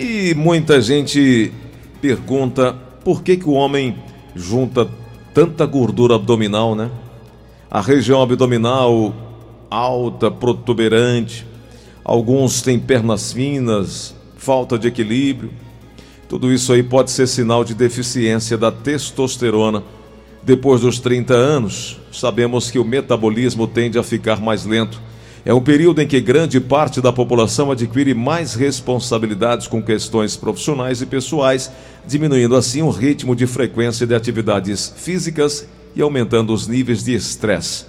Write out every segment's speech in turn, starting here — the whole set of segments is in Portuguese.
E muita gente pergunta por que, que o homem junta tanta gordura abdominal, né? A região abdominal alta, protuberante, alguns têm pernas finas, falta de equilíbrio. Tudo isso aí pode ser sinal de deficiência da testosterona. Depois dos 30 anos, sabemos que o metabolismo tende a ficar mais lento é um período em que grande parte da população adquire mais responsabilidades com questões profissionais e pessoais, diminuindo assim o ritmo de frequência de atividades físicas e aumentando os níveis de estresse.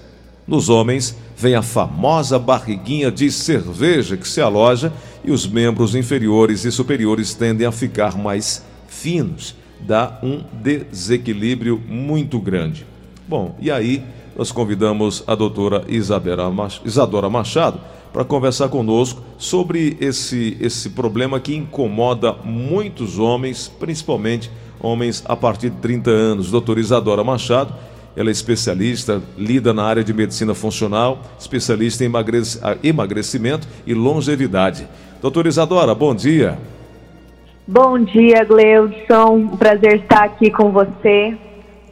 Nos homens, vem a famosa barriguinha de cerveja que se aloja e os membros inferiores e superiores tendem a ficar mais finos. Dá um desequilíbrio muito grande. Bom, e aí nós convidamos a doutora Isadora Machado para conversar conosco sobre esse, esse problema que incomoda muitos homens, principalmente homens a partir de 30 anos. Doutora Isadora Machado, ela é especialista, lida na área de medicina funcional, especialista em emagrecimento e longevidade. Doutora Isadora, bom dia. Bom dia, Gleudson. Um prazer estar aqui com você.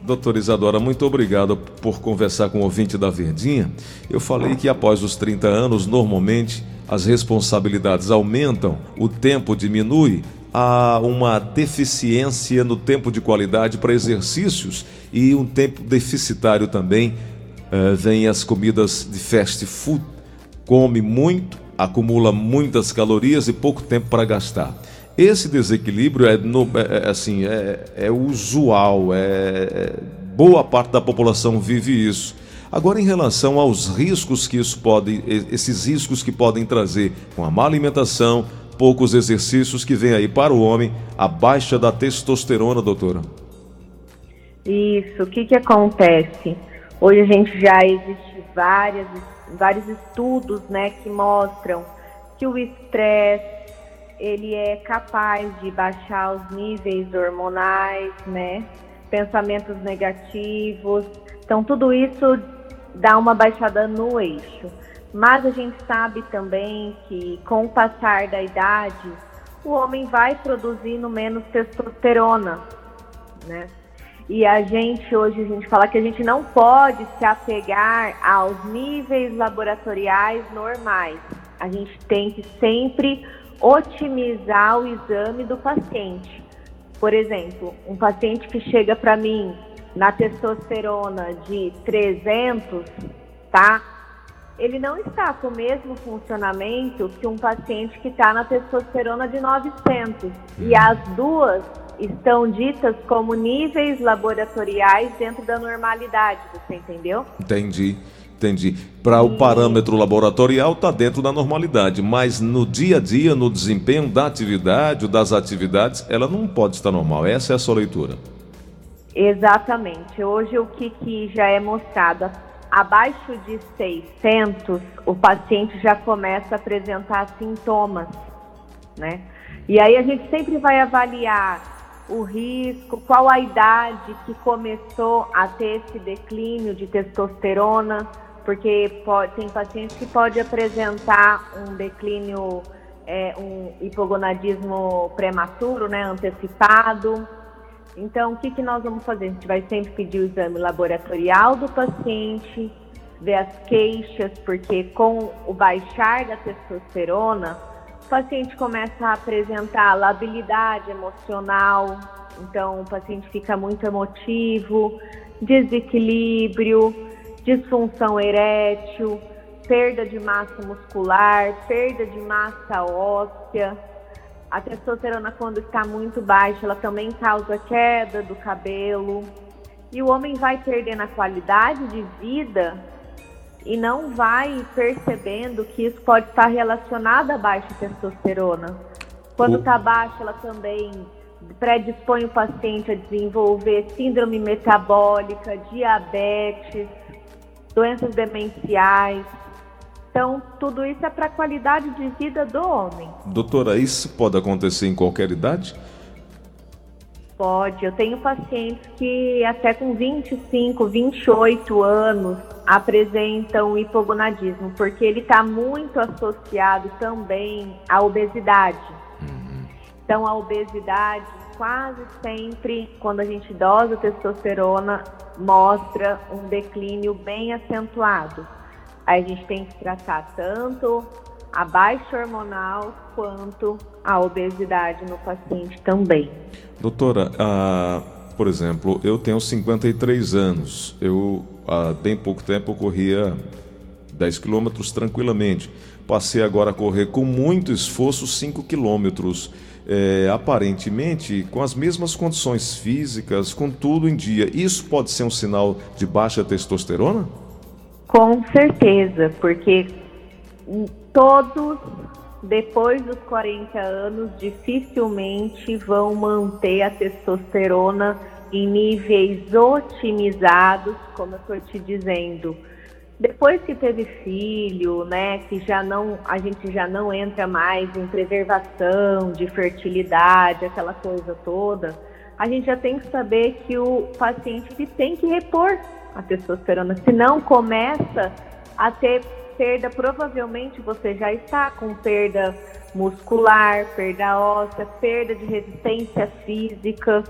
Doutora Isadora, muito obrigado por conversar com o ouvinte da Verdinha. Eu falei que após os 30 anos, normalmente as responsabilidades aumentam, o tempo diminui, há uma deficiência no tempo de qualidade para exercícios e um tempo deficitário também. Uh, vem as comidas de fast food, come muito, acumula muitas calorias e pouco tempo para gastar. Esse desequilíbrio é, no, é, é assim, é, é usual, é, é, boa parte da população vive isso. Agora, em relação aos riscos que isso pode, esses riscos que podem trazer com a má alimentação, poucos exercícios que vem aí para o homem, a baixa da testosterona, doutora. Isso, o que, que acontece? Hoje a gente já existe várias, vários estudos né, que mostram que o estresse, ele é capaz de baixar os níveis hormonais, né? Pensamentos negativos. Então, tudo isso dá uma baixada no eixo. Mas a gente sabe também que com o passar da idade, o homem vai produzindo menos testosterona, né? E a gente hoje a gente fala que a gente não pode se apegar aos níveis laboratoriais normais. A gente tem que sempre otimizar o exame do paciente. Por exemplo, um paciente que chega para mim na testosterona de 300, tá? Ele não está com o mesmo funcionamento que um paciente que está na testosterona de 900. E uhum. as duas estão ditas como níveis laboratoriais dentro da normalidade, você entendeu? Entendi. Entendi. Para o parâmetro laboratorial está dentro da normalidade, mas no dia a dia, no desempenho da atividade ou das atividades, ela não pode estar normal. Essa é a sua leitura. Exatamente. Hoje o que, que já é mostrado, abaixo de 600, o paciente já começa a apresentar sintomas, né? E aí a gente sempre vai avaliar o risco, qual a idade que começou a ter esse declínio de testosterona, porque pode, tem pacientes que pode apresentar um declínio, é, um hipogonadismo prematuro, né, antecipado. Então, o que, que nós vamos fazer? A gente vai sempre pedir o exame laboratorial do paciente, ver as queixas, porque com o baixar da testosterona, o paciente começa a apresentar labilidade emocional, então o paciente fica muito emotivo, desequilíbrio, disfunção erétil, perda de massa muscular, perda de massa óssea. A testosterona, quando está muito baixa, ela também causa queda do cabelo. E o homem vai perdendo a qualidade de vida e não vai percebendo que isso pode estar relacionado à baixa testosterona. Quando está baixa, ela também predispõe o paciente a desenvolver síndrome metabólica, diabetes, doenças demenciais. Então, tudo isso é para a qualidade de vida do homem. Doutora, isso pode acontecer em qualquer idade? Pode. Eu tenho pacientes que até com 25, 28 anos apresentam hipogonadismo, porque ele está muito associado também à obesidade. Uhum. Então, a obesidade, quase sempre, quando a gente dosa testosterona, mostra um declínio bem acentuado. Aí a gente tem que tratar tanto a baixa hormonal quanto a obesidade no paciente também. Doutora, por exemplo, eu tenho 53 anos. Eu há bem pouco tempo corria 10 quilômetros tranquilamente. Passei agora a correr com muito esforço 5 quilômetros. É, aparentemente com as mesmas condições físicas, com tudo em dia. Isso pode ser um sinal de baixa testosterona? Com certeza, porque todos depois dos 40 anos dificilmente vão manter a testosterona em níveis otimizados, como eu estou te dizendo. Depois que teve filho, né, que já não, a gente já não entra mais em preservação de fertilidade, aquela coisa toda, a gente já tem que saber que o paciente tem que repor a testosterona, senão começa a ter perda, provavelmente você já está com perda muscular, perda óssea, perda de resistência física.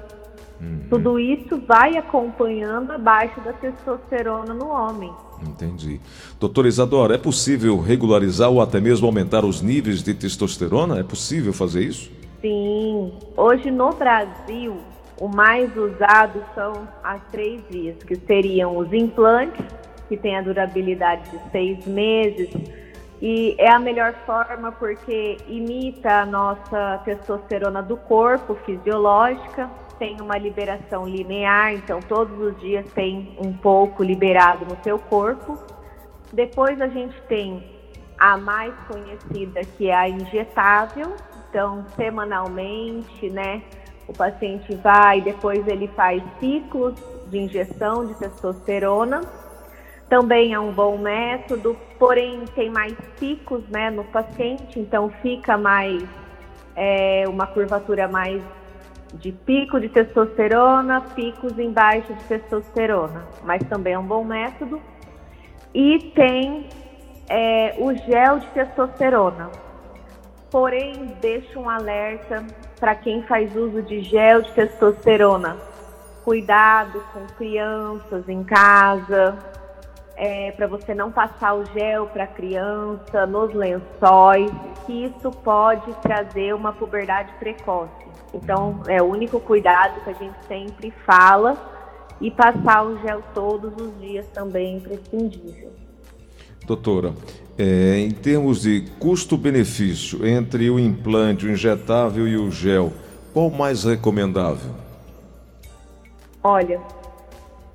Uhum. Tudo isso vai acompanhando a baixa da testosterona no homem. Entendi. Doutora Isadora, é possível regularizar ou até mesmo aumentar os níveis de testosterona? É possível fazer isso? Sim. Hoje no Brasil, o mais usado são as três vias, que seriam os implantes, que tem a durabilidade de seis meses. E é a melhor forma porque imita a nossa testosterona do corpo fisiológica, tem uma liberação linear, então todos os dias tem um pouco liberado no seu corpo. Depois a gente tem a mais conhecida que é a injetável, então semanalmente, né? O paciente vai, depois ele faz ciclos de injeção de testosterona também é um bom método, porém tem mais picos né, no paciente, então fica mais é, uma curvatura mais de pico de testosterona, picos em baixa de testosterona, mas também é um bom método. E tem é, o gel de testosterona. Porém, deixo um alerta para quem faz uso de gel de testosterona. Cuidado com crianças em casa, é, para você não passar o gel para a criança nos lençóis, que isso pode trazer uma puberdade precoce. Então, é o único cuidado que a gente sempre fala e passar o gel todos os dias também é imprescindível. Doutora, é, em termos de custo-benefício entre o implante, o injetável e o gel, qual mais recomendável? Olha,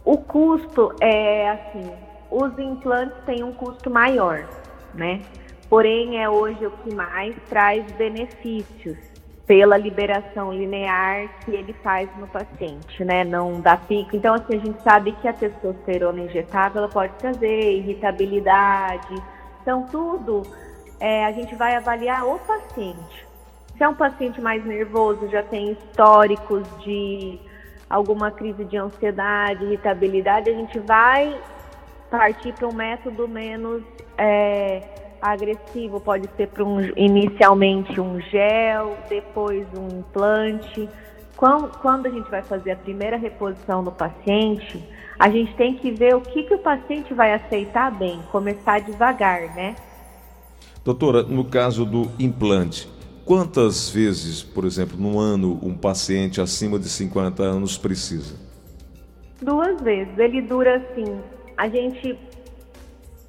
o custo é assim, os implantes têm um custo maior, né? Porém, é hoje o que mais traz benefícios pela liberação linear que ele faz no paciente, né? Não dá pico. Então, assim, a gente sabe que a testosterona injetável ela pode trazer irritabilidade. Então, tudo é, a gente vai avaliar o paciente. Se é um paciente mais nervoso, já tem históricos de alguma crise de ansiedade, irritabilidade, a gente vai partir para um método menos é, agressivo. Pode ser para um, inicialmente um gel, depois um implante. Quando, a gente vai fazer a primeira reposição no paciente, a gente tem que ver o que, que o paciente vai aceitar bem, começar devagar, né? Doutora, no caso do implante, quantas vezes, por exemplo, no ano, um paciente acima de 50 anos precisa? Duas vezes. Ele dura assim a gente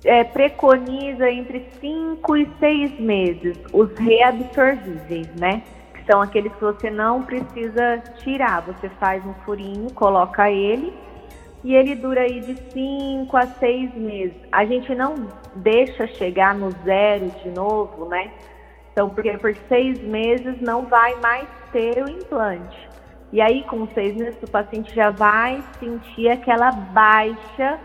é, preconiza entre 5 e 6 meses os reabsorvíveis, né? Que são aqueles que você não precisa tirar. Você faz um furinho, coloca ele e ele dura aí de 5 a 6 meses. A gente não deixa chegar no zero de novo, né? Então, porque por seis meses não vai mais ter o implante. E aí, com seis meses, o paciente já vai sentir aquela baixa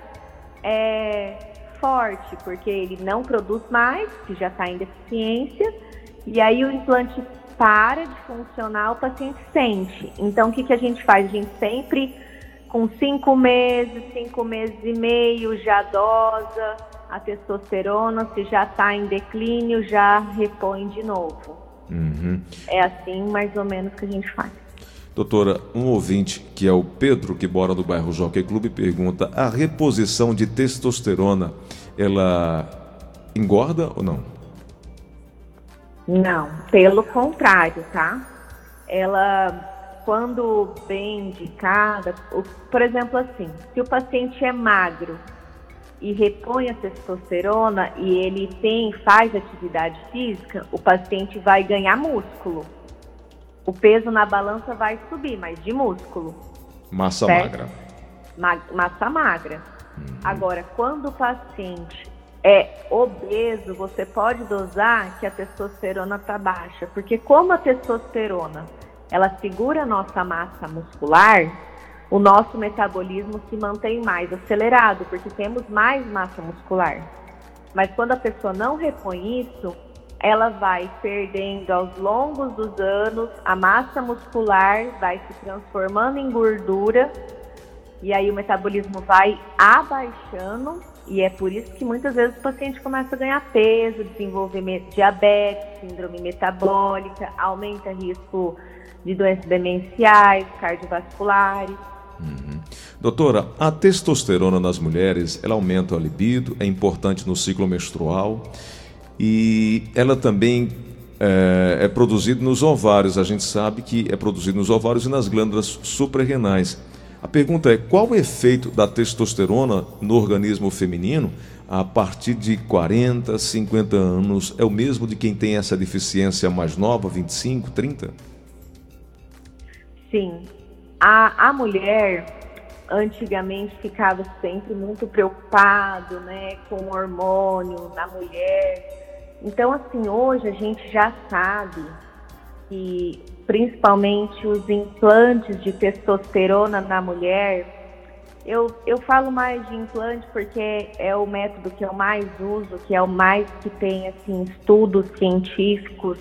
é forte, porque ele não produz mais, que já está em deficiência, e aí o implante para de funcionar, o paciente sente. Então, o que, que a gente faz? A gente sempre, com cinco meses, cinco meses e meio, já dosa a testosterona, se já está em declínio, já repõe de novo. Uhum. É assim mais ou menos que a gente faz. Doutora, um ouvinte, que é o Pedro, que mora no bairro Jockey Clube, pergunta: a reposição de testosterona, ela engorda ou não? Não, pelo contrário, tá? Ela, quando bem indicada, por exemplo, assim, se o paciente é magro e repõe a testosterona e ele tem faz atividade física, o paciente vai ganhar músculo. O peso na balança vai subir, mas de músculo. Massa certo? magra. Ma massa magra. Uhum. Agora, quando o paciente é obeso, você pode dosar que a testosterona está baixa, porque como a testosterona ela segura a nossa massa muscular, o nosso metabolismo se mantém mais acelerado, porque temos mais massa muscular. Mas quando a pessoa não repõe isso, ela vai perdendo aos longos dos anos, a massa muscular vai se transformando em gordura e aí o metabolismo vai abaixando e é por isso que muitas vezes o paciente começa a ganhar peso, desenvolver diabetes, síndrome metabólica, aumenta risco de doenças demenciais, cardiovasculares. Uhum. Doutora, a testosterona nas mulheres, ela aumenta a libido, é importante no ciclo menstrual e ela também é, é produzida nos ovários. A gente sabe que é produzido nos ovários e nas glândulas suprarrenais. A pergunta é: qual o efeito da testosterona no organismo feminino a partir de 40, 50 anos? É o mesmo de quem tem essa deficiência mais nova, 25, 30? Sim. A, a mulher antigamente ficava sempre muito preocupado né, com o hormônio na mulher então, assim, hoje a gente já sabe que principalmente os implantes de testosterona na mulher, eu, eu falo mais de implante porque é o método que eu mais uso, que é o mais que tem assim, estudos científicos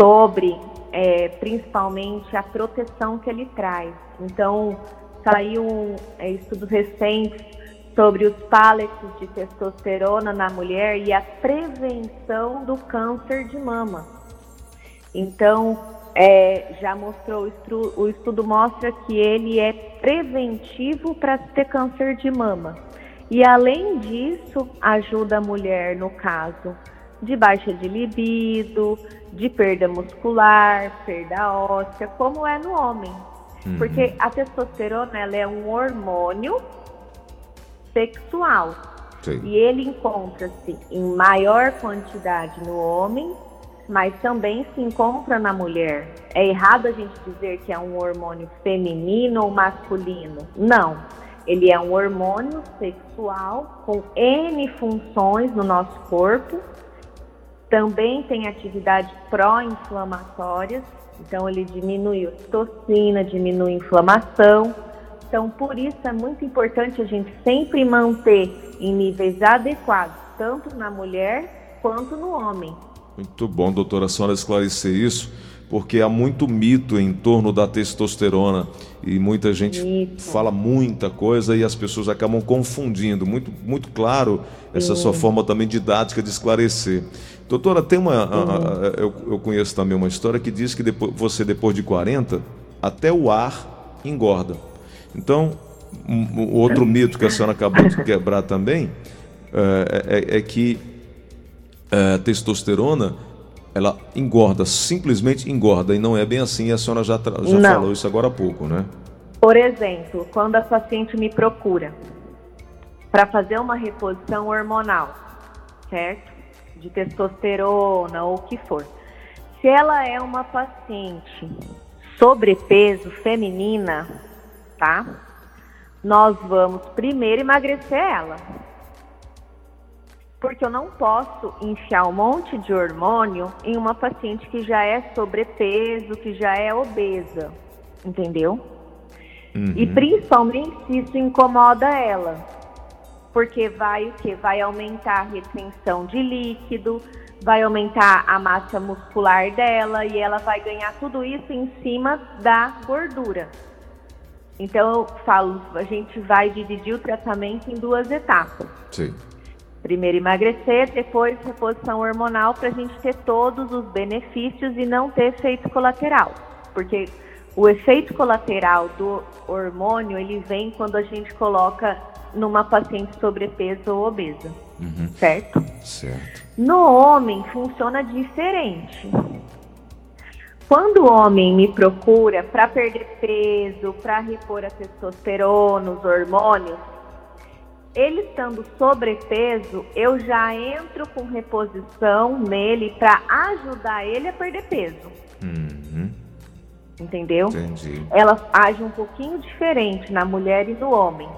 sobre é, principalmente a proteção que ele traz. Então, saiu é, estudos recentes sobre os paletes de testosterona na mulher e a prevenção do câncer de mama. Então, é, já mostrou, o estudo mostra que ele é preventivo para ter câncer de mama. E além disso, ajuda a mulher no caso de baixa de libido, de perda muscular, perda óssea, como é no homem. Uhum. Porque a testosterona ela é um hormônio sexual. Sim. E ele encontra-se em maior quantidade no homem, mas também se encontra na mulher. É errado a gente dizer que é um hormônio feminino ou masculino. Não. Ele é um hormônio sexual com N funções no nosso corpo. Também tem atividades pró-inflamatórias, então ele diminui ocitocina, diminui inflamação então, por isso é muito importante a gente sempre manter em níveis adequados, tanto na mulher quanto no homem. Muito bom, doutora, a senhora esclarecer isso, porque há muito mito em torno da testosterona e muita gente Isso. fala muita coisa e as pessoas acabam confundindo. Muito, muito claro essa Sim. sua forma também didática de esclarecer. Doutora, tem uma. Uhum. A, a, eu, eu, conheço também uma história que diz que depois, você, depois de 40, até o ar engorda. Então, um, outro mito que a senhora acabou de quebrar também é, é, é que a é, testosterona ela engorda, simplesmente engorda, e não é bem assim, a senhora já, já falou isso agora há pouco, né? Por exemplo, quando a paciente me procura para fazer uma reposição hormonal, certo? De testosterona ou o que for. Se ela é uma paciente sobrepeso feminina, tá? Nós vamos primeiro emagrecer ela. Porque eu não posso enfiar um monte de hormônio em uma paciente que já é sobrepeso, que já é obesa, entendeu? Uhum. E principalmente se isso incomoda ela. Porque vai o que? Vai aumentar a retenção de líquido, vai aumentar a massa muscular dela e ela vai ganhar tudo isso em cima da gordura. Então eu falo, a gente vai dividir o tratamento em duas etapas. Sim. Primeiro emagrecer, depois reposição hormonal para a gente ter todos os benefícios e não ter efeito colateral. Porque o efeito colateral do hormônio ele vem quando a gente coloca numa paciente sobrepeso ou obesa, uhum. certo? Certo. No homem funciona diferente. Quando o homem me procura para perder peso, para repor a testosterona, os hormônios, ele estando sobrepeso, eu já entro com reposição nele para ajudar ele a perder peso. Uhum. Entendeu? Entendi. Ela age um pouquinho diferente na mulher e no homem.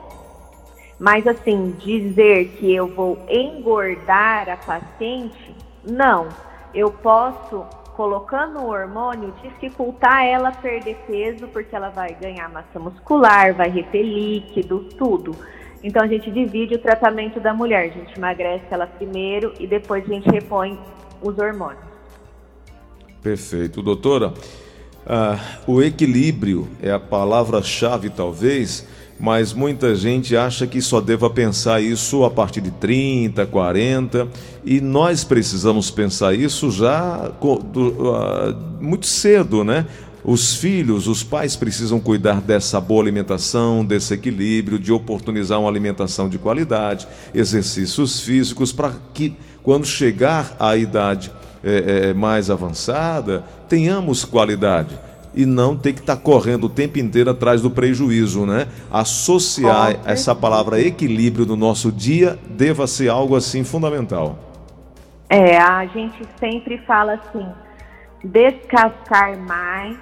Mas assim, dizer que eu vou engordar a paciente, não. Eu posso, colocando o hormônio, dificultar ela perder peso, porque ela vai ganhar massa muscular, vai reter líquido, tudo. Então a gente divide o tratamento da mulher. A gente emagrece ela primeiro e depois a gente repõe os hormônios. Perfeito. Doutora, uh, o equilíbrio é a palavra-chave, talvez, mas muita gente acha que só deva pensar isso a partir de 30, 40, e nós precisamos pensar isso já uh, muito cedo, né? Os filhos, os pais precisam cuidar dessa boa alimentação, desse equilíbrio, de oportunizar uma alimentação de qualidade, exercícios físicos, para que quando chegar à idade é, é, mais avançada, tenhamos qualidade e não ter que estar tá correndo o tempo inteiro atrás do prejuízo, né? Associar essa palavra equilíbrio no nosso dia deva ser algo assim fundamental. É, a gente sempre fala assim, descascar mais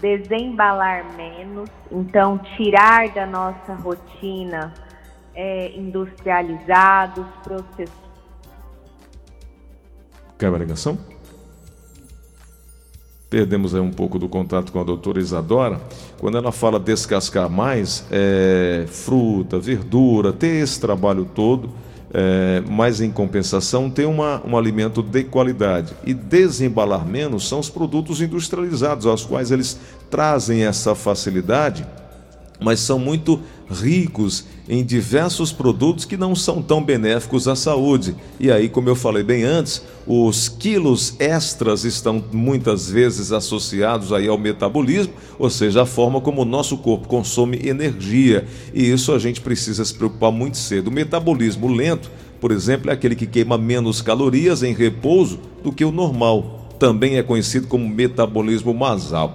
desembalar menos, então tirar da nossa rotina é, industrializados, processados. Quer a ligação? Perdemos aí um pouco do contato com a doutora Isadora. Quando ela fala descascar mais, é, fruta, verdura, ter esse trabalho todo é, mas em compensação tem uma, um alimento de qualidade. E desembalar menos são os produtos industrializados, aos quais eles trazem essa facilidade, mas são muito ricos em diversos produtos que não são tão benéficos à saúde. E aí, como eu falei bem antes, os quilos extras estão muitas vezes associados aí ao metabolismo, ou seja, a forma como o nosso corpo consome energia. E isso a gente precisa se preocupar muito cedo. O metabolismo lento, por exemplo, é aquele que queima menos calorias em repouso do que o normal também é conhecido como metabolismo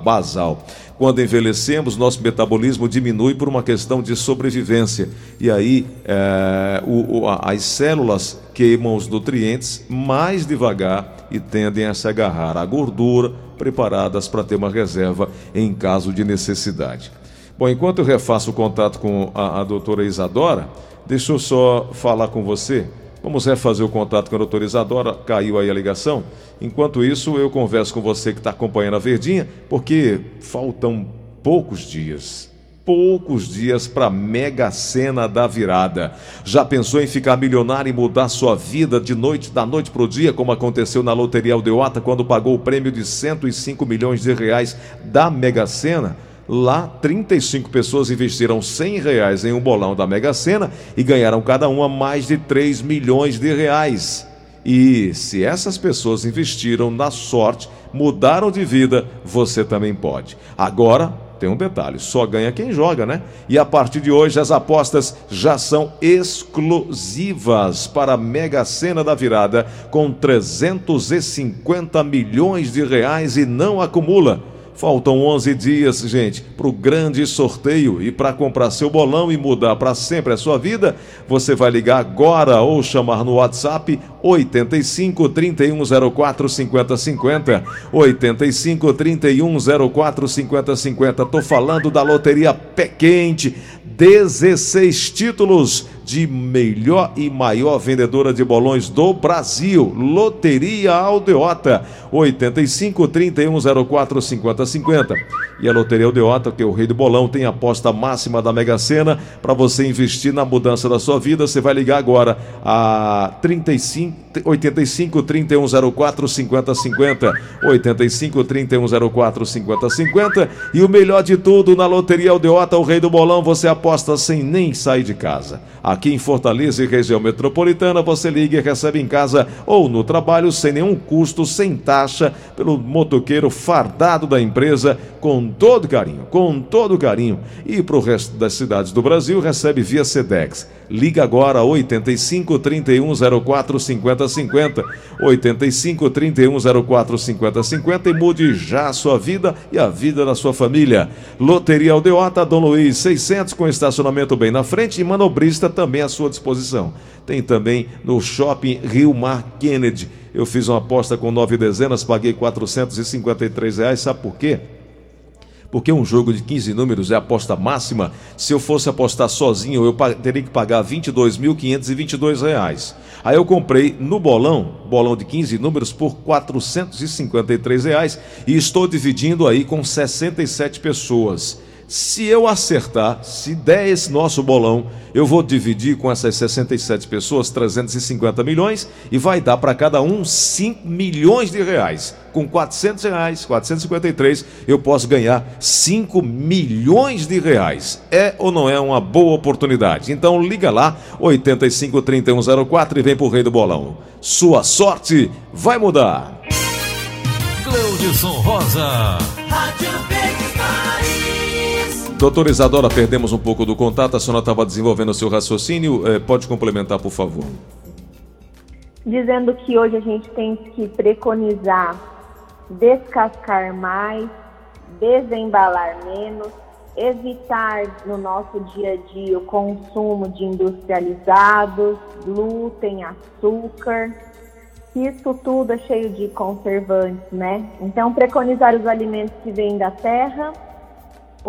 basal. Quando envelhecemos, nosso metabolismo diminui por uma questão de sobrevivência. E aí é, o, o, as células queimam os nutrientes mais devagar e tendem a se agarrar à gordura, preparadas para ter uma reserva em caso de necessidade. Bom, enquanto eu refaço o contato com a, a doutora Isadora, deixa eu só falar com você. Vamos refazer o contato com a doutora Isadora, caiu aí a ligação. Enquanto isso, eu converso com você que está acompanhando a Verdinha, porque faltam poucos dias. Poucos dias para a mega cena da virada. Já pensou em ficar milionário e mudar sua vida de noite, da noite para o dia, como aconteceu na Loteria Aldeota, quando pagou o prêmio de 105 milhões de reais da Mega Sena? Lá, 35 pessoas investiram 100 reais em um bolão da Mega Sena e ganharam cada uma mais de 3 milhões de reais. E se essas pessoas investiram na sorte, mudaram de vida, você também pode. Agora, tem um detalhe: só ganha quem joga, né? E a partir de hoje as apostas já são exclusivas para a Mega Sena da Virada, com 350 milhões de reais e não acumula. Faltam 11 dias, gente, para o grande sorteio. E para comprar seu bolão e mudar para sempre a sua vida, você vai ligar agora ou chamar no WhatsApp 85 3104 5050. 85 3104 5050. Tô falando da Loteria Pé Quente. 16 títulos de melhor e maior vendedora de bolões do Brasil, Loteria Aldeota, 85 3104 5050. E a Loteria Aldeota, que é o rei do bolão, tem aposta máxima da Mega Sena para você investir na mudança da sua vida. Você vai ligar agora a 35 85 3104 5050 85 3104 5050 e o melhor de tudo na Loteria Aldeota, o rei do bolão, você aposta sem nem sair de casa. A Aqui em Fortaleza e região metropolitana, você liga e recebe em casa ou no trabalho sem nenhum custo, sem taxa, pelo motoqueiro fardado da empresa, com todo carinho, com todo carinho. E para o resto das cidades do Brasil, recebe via Sedex. Liga agora 85 31 04 50 50. 85 31 04 50 50 e mude já a sua vida e a vida da sua família. Loteria Aldeota, Dom Luiz 600 com estacionamento bem na frente e manobrista também à sua disposição. Tem também no Shopping Rio Mar Kennedy. Eu fiz uma aposta com nove dezenas, paguei 453 reais. Sabe por quê? porque um jogo de 15 números é aposta máxima. Se eu fosse apostar sozinho, eu teria que pagar R$ 22.522. Aí eu comprei no bolão, bolão de 15 números, por 453 reais, e estou dividindo aí com 67 pessoas. Se eu acertar, se der esse nosso bolão, eu vou dividir com essas 67 pessoas 350 milhões e vai dar para cada um 5 milhões de reais. Com 400 reais, 453, eu posso ganhar 5 milhões de reais. É ou não é uma boa oportunidade? Então liga lá, 85 3104 e vem pro Rei do Bolão. Sua sorte vai mudar. Cleudson Rosa. Rádio Doutora Isadora, perdemos um pouco do contato, a senhora estava desenvolvendo o seu raciocínio, é, pode complementar, por favor. Dizendo que hoje a gente tem que preconizar descascar mais, desembalar menos, evitar no nosso dia a dia o consumo de industrializados, glúten, açúcar. Isso tudo é cheio de conservantes, né? Então, preconizar os alimentos que vêm da terra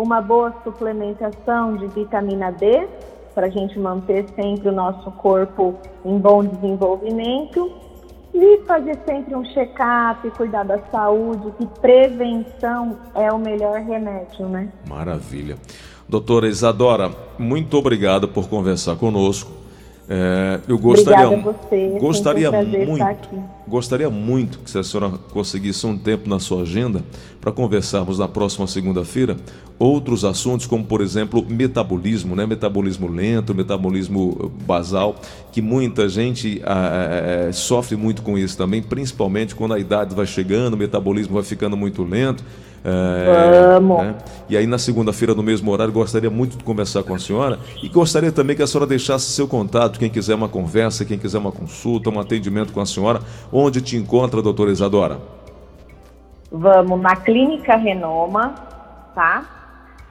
uma boa suplementação de vitamina D, para a gente manter sempre o nosso corpo em bom desenvolvimento. E fazer sempre um check-up, cuidar da saúde, que prevenção é o melhor remédio, né? Maravilha. Doutora Isadora, muito obrigado por conversar conosco. É, eu gostaria, você. gostaria um muito, gostaria muito que se a senhora conseguisse um tempo na sua agenda para conversarmos na próxima segunda-feira outros assuntos como por exemplo metabolismo, né? Metabolismo lento, metabolismo basal, que muita gente é, sofre muito com isso também, principalmente quando a idade vai chegando, o metabolismo vai ficando muito lento. É, Vamos. Né? E aí, na segunda-feira, no mesmo horário, gostaria muito de conversar com a senhora e gostaria também que a senhora deixasse seu contato, quem quiser uma conversa, quem quiser uma consulta, um atendimento com a senhora, onde te encontra, doutora Isadora? Vamos na Clínica Renoma, tá?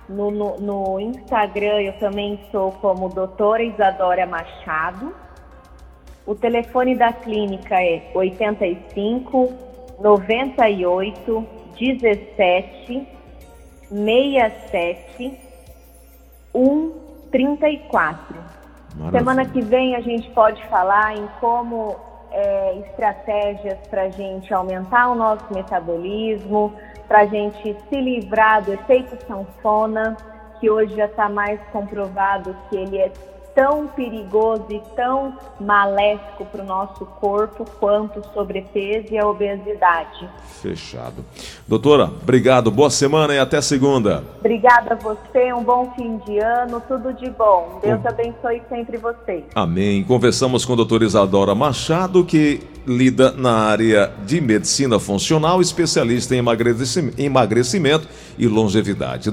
No, no, no Instagram eu também sou como doutora Isadora Machado. O telefone da clínica é 85 98 17 67 134. Maravilha. Semana que vem a gente pode falar em como é, estratégias para a gente aumentar o nosso metabolismo, para a gente se livrar do efeito sanfona, que hoje já está mais comprovado que ele é tão perigoso e tão maléfico para o nosso corpo quanto o sobrepeso e a obesidade. Fechado. Doutora, obrigado, boa semana e até segunda. Obrigada a você, um bom fim de ano, tudo de bom. Deus abençoe sempre vocês. Amém. Conversamos com a doutora Isadora Machado, que lida na área de medicina funcional, especialista em emagrecimento e longevidade.